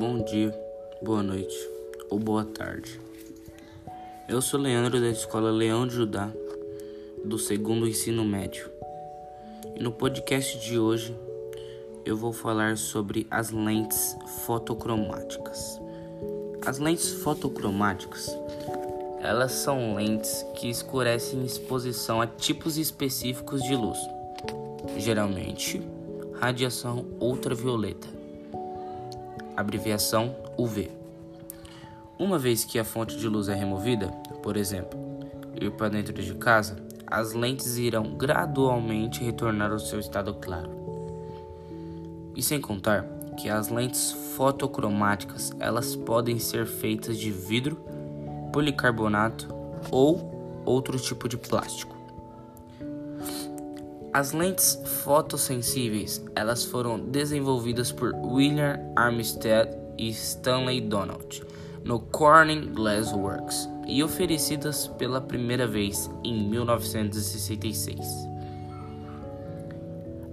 bom dia, boa noite ou boa tarde. Eu sou Leandro da Escola Leão de Judá, do segundo ensino médio. E no podcast de hoje eu vou falar sobre as lentes fotocromáticas. As lentes fotocromáticas, elas são lentes que escurecem exposição a tipos específicos de luz, geralmente radiação ultravioleta abreviação UV. Uma vez que a fonte de luz é removida, por exemplo, ir para dentro de casa, as lentes irão gradualmente retornar ao seu estado claro. E sem contar que as lentes fotocromáticas elas podem ser feitas de vidro, policarbonato ou outro tipo de plástico. As lentes fotossensíveis, elas foram desenvolvidas por William Armistead e Stanley Donald no Corning Glass Works e oferecidas pela primeira vez em 1966.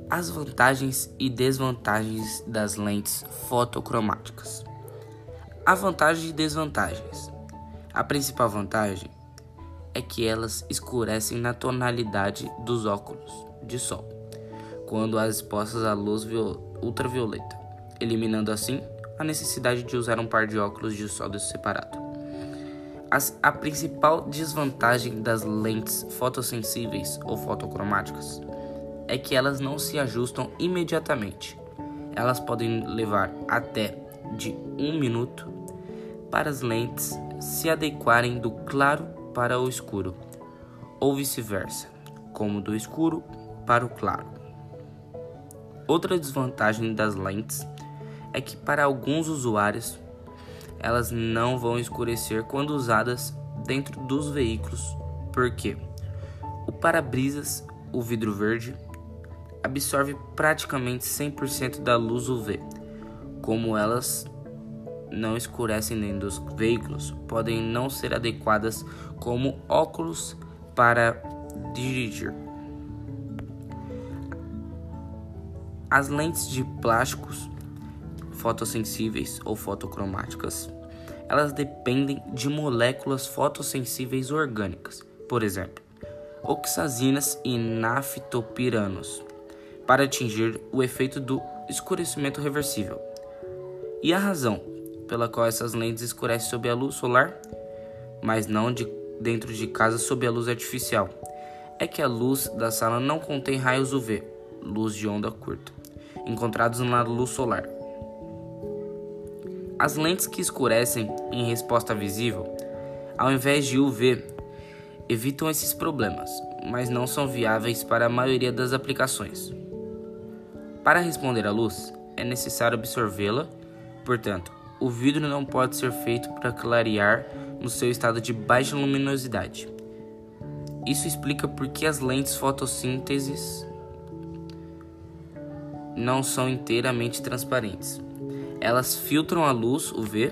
As vantagens e desvantagens das lentes fotocromáticas. A vantagem e desvantagens. A principal vantagem é que elas escurecem na tonalidade dos óculos de sol, quando as expostas à luz ultravioleta, eliminando assim a necessidade de usar um par de óculos de sol separado. As, a principal desvantagem das lentes fotossensíveis ou fotocromáticas é que elas não se ajustam imediatamente. Elas podem levar até de um minuto para as lentes se adequarem do claro para o escuro, ou vice-versa, como do escuro para o claro. Outra desvantagem das lentes é que para alguns usuários elas não vão escurecer quando usadas dentro dos veículos, porque o para-brisas, o vidro verde, absorve praticamente 100% da luz UV. Como elas não escurecem dentro dos veículos, podem não ser adequadas como óculos para dirigir. As lentes de plásticos fotossensíveis ou fotocromáticas, elas dependem de moléculas fotossensíveis orgânicas, por exemplo, oxazinas e naftopiranos, para atingir o efeito do escurecimento reversível. E a razão pela qual essas lentes escurecem sob a luz solar, mas não de dentro de casa sob a luz artificial, é que a luz da sala não contém raios UV, luz de onda curta encontrados na luz solar. As lentes que escurecem em resposta visível, ao invés de UV, evitam esses problemas, mas não são viáveis para a maioria das aplicações. Para responder à luz, é necessário absorvê-la, portanto, o vidro não pode ser feito para clarear no seu estado de baixa luminosidade. Isso explica por que as lentes fotossínteses não são inteiramente transparentes. Elas filtram a luz UV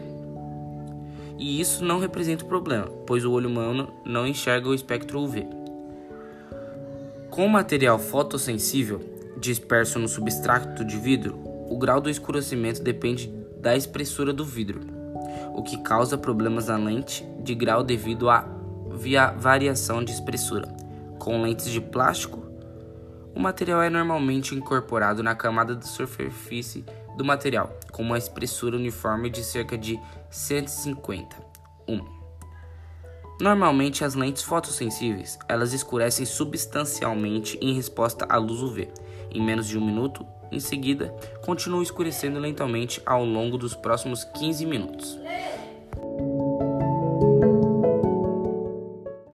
e isso não representa problema, pois o olho humano não enxerga o espectro UV. Com o material fotossensível disperso no substrato de vidro, o grau do escurecimento depende da espessura do vidro, o que causa problemas na lente de grau devido à variação de espessura. Com lentes de plástico, o material é normalmente incorporado na camada de superfície do material, com uma espessura uniforme de cerca de 150. 1. Normalmente as lentes fotossensíveis, elas escurecem substancialmente em resposta à luz UV. Em menos de um minuto, em seguida, continuam escurecendo lentamente ao longo dos próximos 15 minutos.